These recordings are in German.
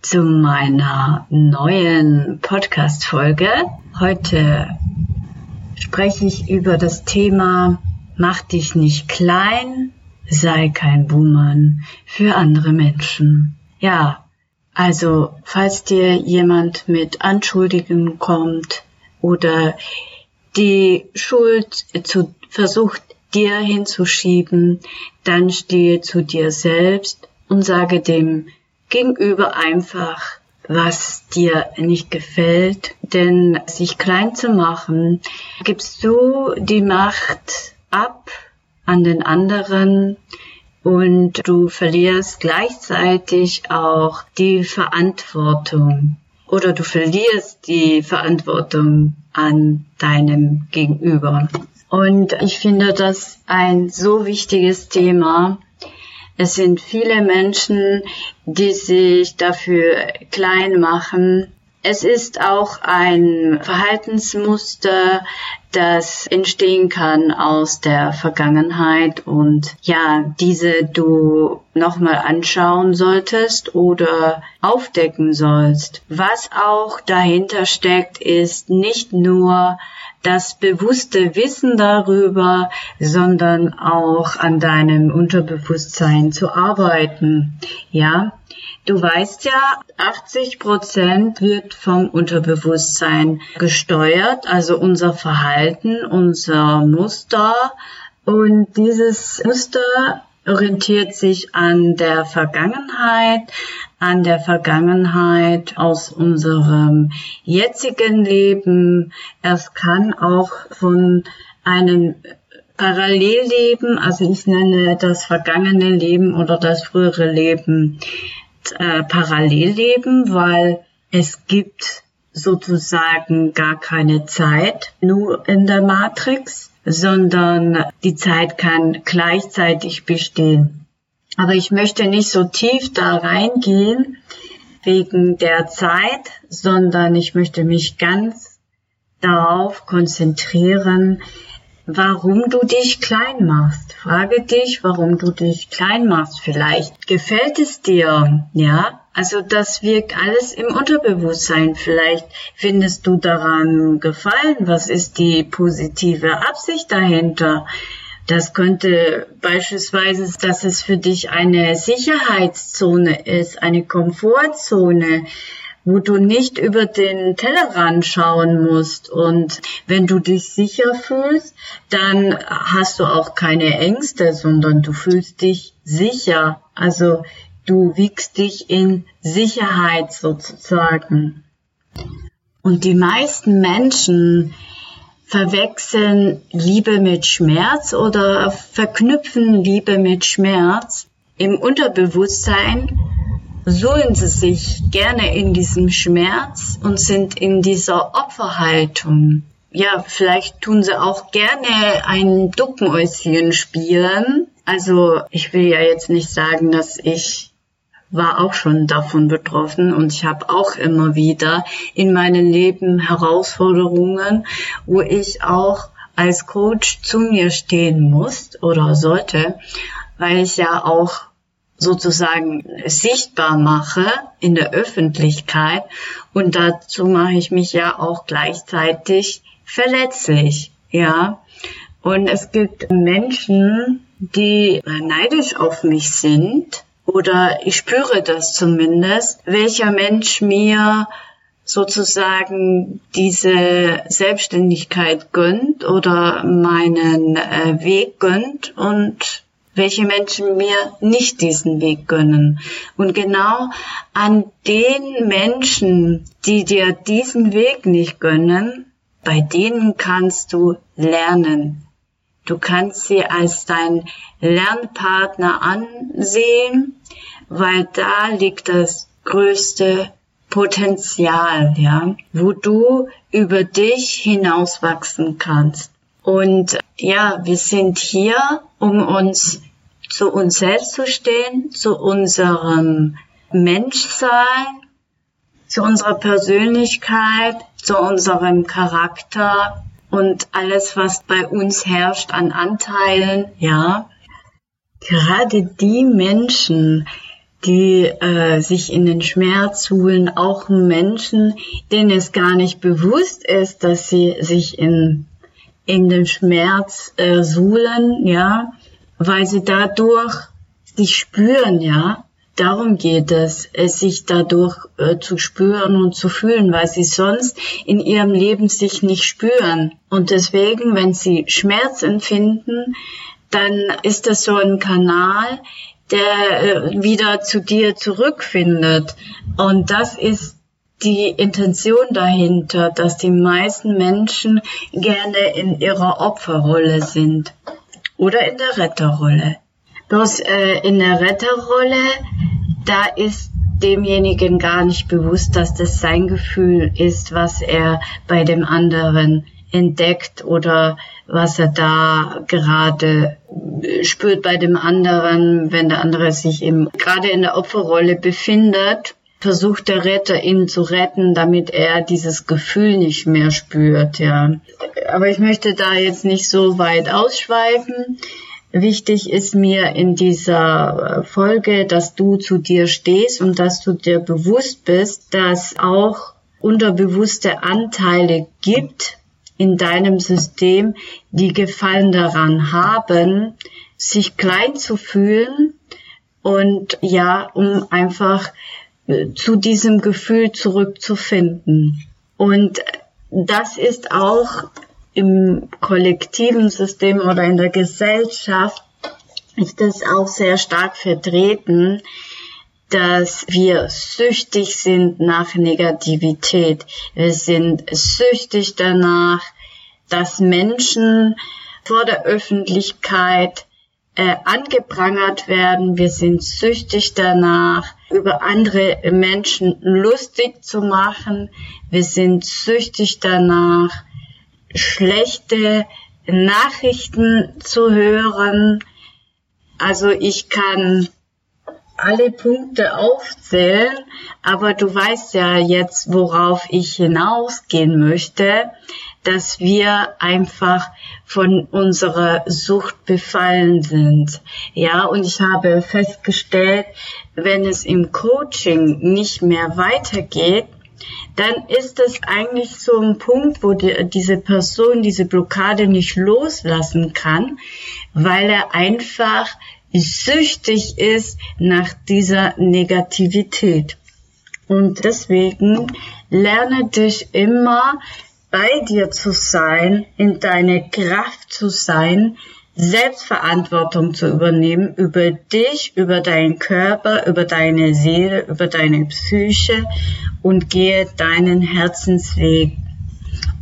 zu meiner neuen Podcast-Folge. Heute spreche ich über das Thema Mach dich nicht klein, sei kein Buhmann für andere Menschen. Ja, also falls dir jemand mit Anschuldigungen kommt oder die Schuld zu, versucht dir hinzuschieben, dann stehe zu dir selbst und sage dem Gegenüber einfach, was dir nicht gefällt. Denn sich klein zu machen, gibst du die Macht ab an den anderen und du verlierst gleichzeitig auch die Verantwortung oder du verlierst die Verantwortung an deinem Gegenüber. Und ich finde das ein so wichtiges Thema, es sind viele Menschen, die sich dafür klein machen. Es ist auch ein Verhaltensmuster, das entstehen kann aus der Vergangenheit und ja, diese du nochmal anschauen solltest oder aufdecken sollst. Was auch dahinter steckt, ist nicht nur das bewusste Wissen darüber, sondern auch an deinem Unterbewusstsein zu arbeiten. Ja, du weißt ja, 80 Prozent wird vom Unterbewusstsein gesteuert, also unser Verhalten, unser Muster. Und dieses Muster orientiert sich an der Vergangenheit, an der Vergangenheit aus unserem jetzigen Leben. Es kann auch von einem Parallelleben, also ich nenne das vergangene Leben oder das frühere Leben äh, Parallelleben, weil es gibt sozusagen gar keine Zeit nur in der Matrix, sondern die Zeit kann gleichzeitig bestehen. Aber ich möchte nicht so tief da reingehen wegen der Zeit, sondern ich möchte mich ganz darauf konzentrieren, warum du dich klein machst. Frage dich, warum du dich klein machst. Vielleicht gefällt es dir, ja? Also das wirkt alles im Unterbewusstsein. Vielleicht findest du daran gefallen. Was ist die positive Absicht dahinter? Das könnte beispielsweise, dass es für dich eine Sicherheitszone ist, eine Komfortzone, wo du nicht über den Tellerrand schauen musst. Und wenn du dich sicher fühlst, dann hast du auch keine Ängste, sondern du fühlst dich sicher. Also du wiegst dich in Sicherheit sozusagen. Und die meisten Menschen, verwechseln Liebe mit Schmerz oder verknüpfen Liebe mit Schmerz. Im Unterbewusstsein suhlen sie sich gerne in diesem Schmerz und sind in dieser Opferhaltung. Ja, vielleicht tun sie auch gerne ein Duckenäuschen spielen. Also ich will ja jetzt nicht sagen, dass ich war auch schon davon betroffen und ich habe auch immer wieder in meinem Leben Herausforderungen, wo ich auch als Coach zu mir stehen muss oder sollte, weil ich ja auch sozusagen sichtbar mache in der Öffentlichkeit und dazu mache ich mich ja auch gleichzeitig verletzlich, ja. Und es gibt Menschen, die neidisch auf mich sind, oder ich spüre das zumindest, welcher Mensch mir sozusagen diese Selbstständigkeit gönnt oder meinen äh, Weg gönnt und welche Menschen mir nicht diesen Weg gönnen. Und genau an den Menschen, die dir diesen Weg nicht gönnen, bei denen kannst du lernen. Du kannst sie als dein Lernpartner ansehen, weil da liegt das größte Potenzial, ja, wo du über dich hinauswachsen kannst. Und ja, wir sind hier, um uns zu uns selbst zu stehen, zu unserem Menschsein, zu unserer Persönlichkeit, zu unserem Charakter und alles, was bei uns herrscht an Anteilen, ja. Gerade die Menschen, die äh, sich in den Schmerz suhlen, auch Menschen, denen es gar nicht bewusst ist, dass sie sich in, in den Schmerz äh, suhlen, ja, weil sie dadurch sich spüren, ja. Darum geht es, sich dadurch äh, zu spüren und zu fühlen, weil sie sonst in ihrem Leben sich nicht spüren. Und deswegen, wenn sie Schmerz empfinden, dann ist das so ein Kanal, der äh, wieder zu dir zurückfindet. Und das ist die Intention dahinter, dass die meisten Menschen gerne in ihrer Opferrolle sind oder in der Retterrolle. Bloß äh, in der Retterrolle, da ist demjenigen gar nicht bewusst, dass das sein Gefühl ist, was er bei dem anderen entdeckt oder was er da gerade spürt bei dem anderen, wenn der andere sich eben gerade in der Opferrolle befindet, versucht der Retter ihn zu retten, damit er dieses Gefühl nicht mehr spürt, ja. Aber ich möchte da jetzt nicht so weit ausschweifen. Wichtig ist mir in dieser Folge, dass du zu dir stehst und dass du dir bewusst bist, dass auch unterbewusste Anteile gibt, in deinem System, die Gefallen daran haben, sich klein zu fühlen und ja, um einfach äh, zu diesem Gefühl zurückzufinden. Und das ist auch im kollektiven System oder in der Gesellschaft ist das auch sehr stark vertreten, dass wir süchtig sind nach Negativität. Wir sind süchtig danach, dass Menschen vor der Öffentlichkeit äh, angeprangert werden. Wir sind süchtig danach, über andere Menschen lustig zu machen. Wir sind süchtig danach, schlechte Nachrichten zu hören. Also ich kann alle Punkte aufzählen, aber du weißt ja jetzt, worauf ich hinausgehen möchte, dass wir einfach von unserer Sucht befallen sind. Ja, und ich habe festgestellt, wenn es im Coaching nicht mehr weitergeht, dann ist es eigentlich so ein Punkt, wo die, diese Person diese Blockade nicht loslassen kann, weil er einfach süchtig ist nach dieser Negativität. Und deswegen lerne dich immer bei dir zu sein, in deine Kraft zu sein, Selbstverantwortung zu übernehmen über dich, über deinen Körper, über deine Seele, über deine Psyche und gehe deinen Herzensweg.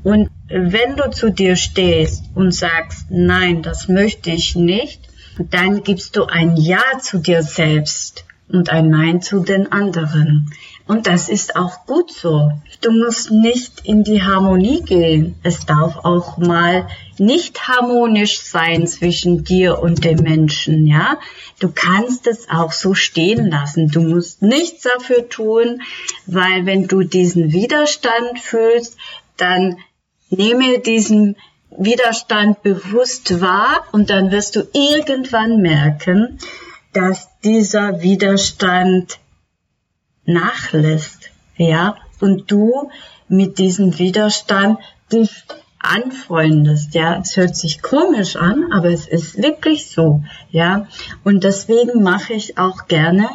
Und wenn du zu dir stehst und sagst, nein, das möchte ich nicht, dann gibst du ein Ja zu dir selbst und ein Nein zu den anderen. Und das ist auch gut so. Du musst nicht in die Harmonie gehen. Es darf auch mal nicht harmonisch sein zwischen dir und dem Menschen, ja. Du kannst es auch so stehen lassen. Du musst nichts dafür tun, weil wenn du diesen Widerstand fühlst, dann nehme diesen Widerstand bewusst wahr und dann wirst du irgendwann merken, dass dieser Widerstand nachlässt, ja, und du mit diesem Widerstand dich anfreundest, ja. Es hört sich komisch an, aber es ist wirklich so, ja. Und deswegen mache ich auch gerne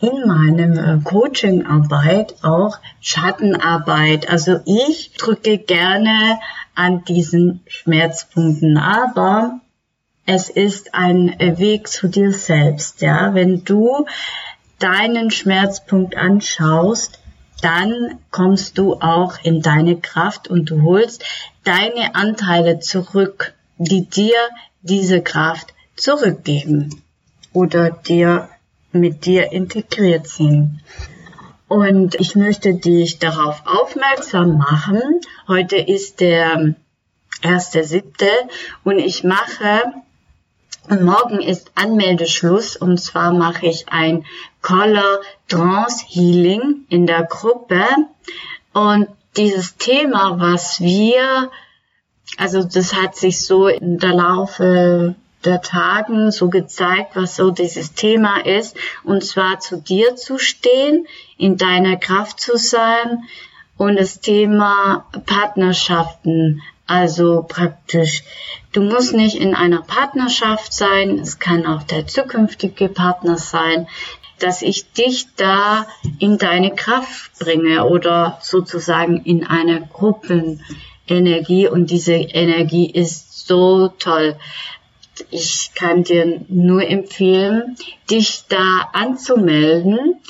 in meinem äh, Coachingarbeit auch Schattenarbeit. Also ich drücke gerne an diesen Schmerzpunkten, aber es ist ein Weg zu dir selbst, ja. Wenn du deinen Schmerzpunkt anschaust, dann kommst du auch in deine Kraft und du holst deine Anteile zurück, die dir diese Kraft zurückgeben oder dir mit dir integriert sind. Und ich möchte dich darauf aufmerksam machen. Heute ist der erste siebte und ich mache morgen ist Anmeldeschluss. Und zwar mache ich ein Color Trance Healing in der Gruppe. Und dieses Thema, was wir, also das hat sich so in der Laufe der Tagen so gezeigt, was so dieses Thema ist, und zwar zu dir zu stehen, in deiner Kraft zu sein und das Thema Partnerschaften also praktisch, du musst nicht in einer Partnerschaft sein, es kann auch der zukünftige Partner sein, dass ich dich da in deine Kraft bringe oder sozusagen in eine Gruppenenergie und diese Energie ist so toll. Ich kann dir nur empfehlen, dich da anzumelden.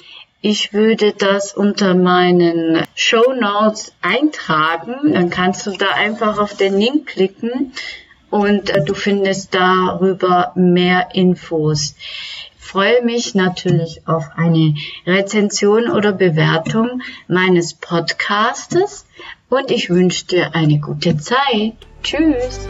Ich würde das unter meinen Show Notes eintragen. Dann kannst du da einfach auf den Link klicken und äh, du findest darüber mehr Infos. Ich freue mich natürlich auf eine Rezension oder Bewertung meines Podcastes und ich wünsche dir eine gute Zeit. Tschüss.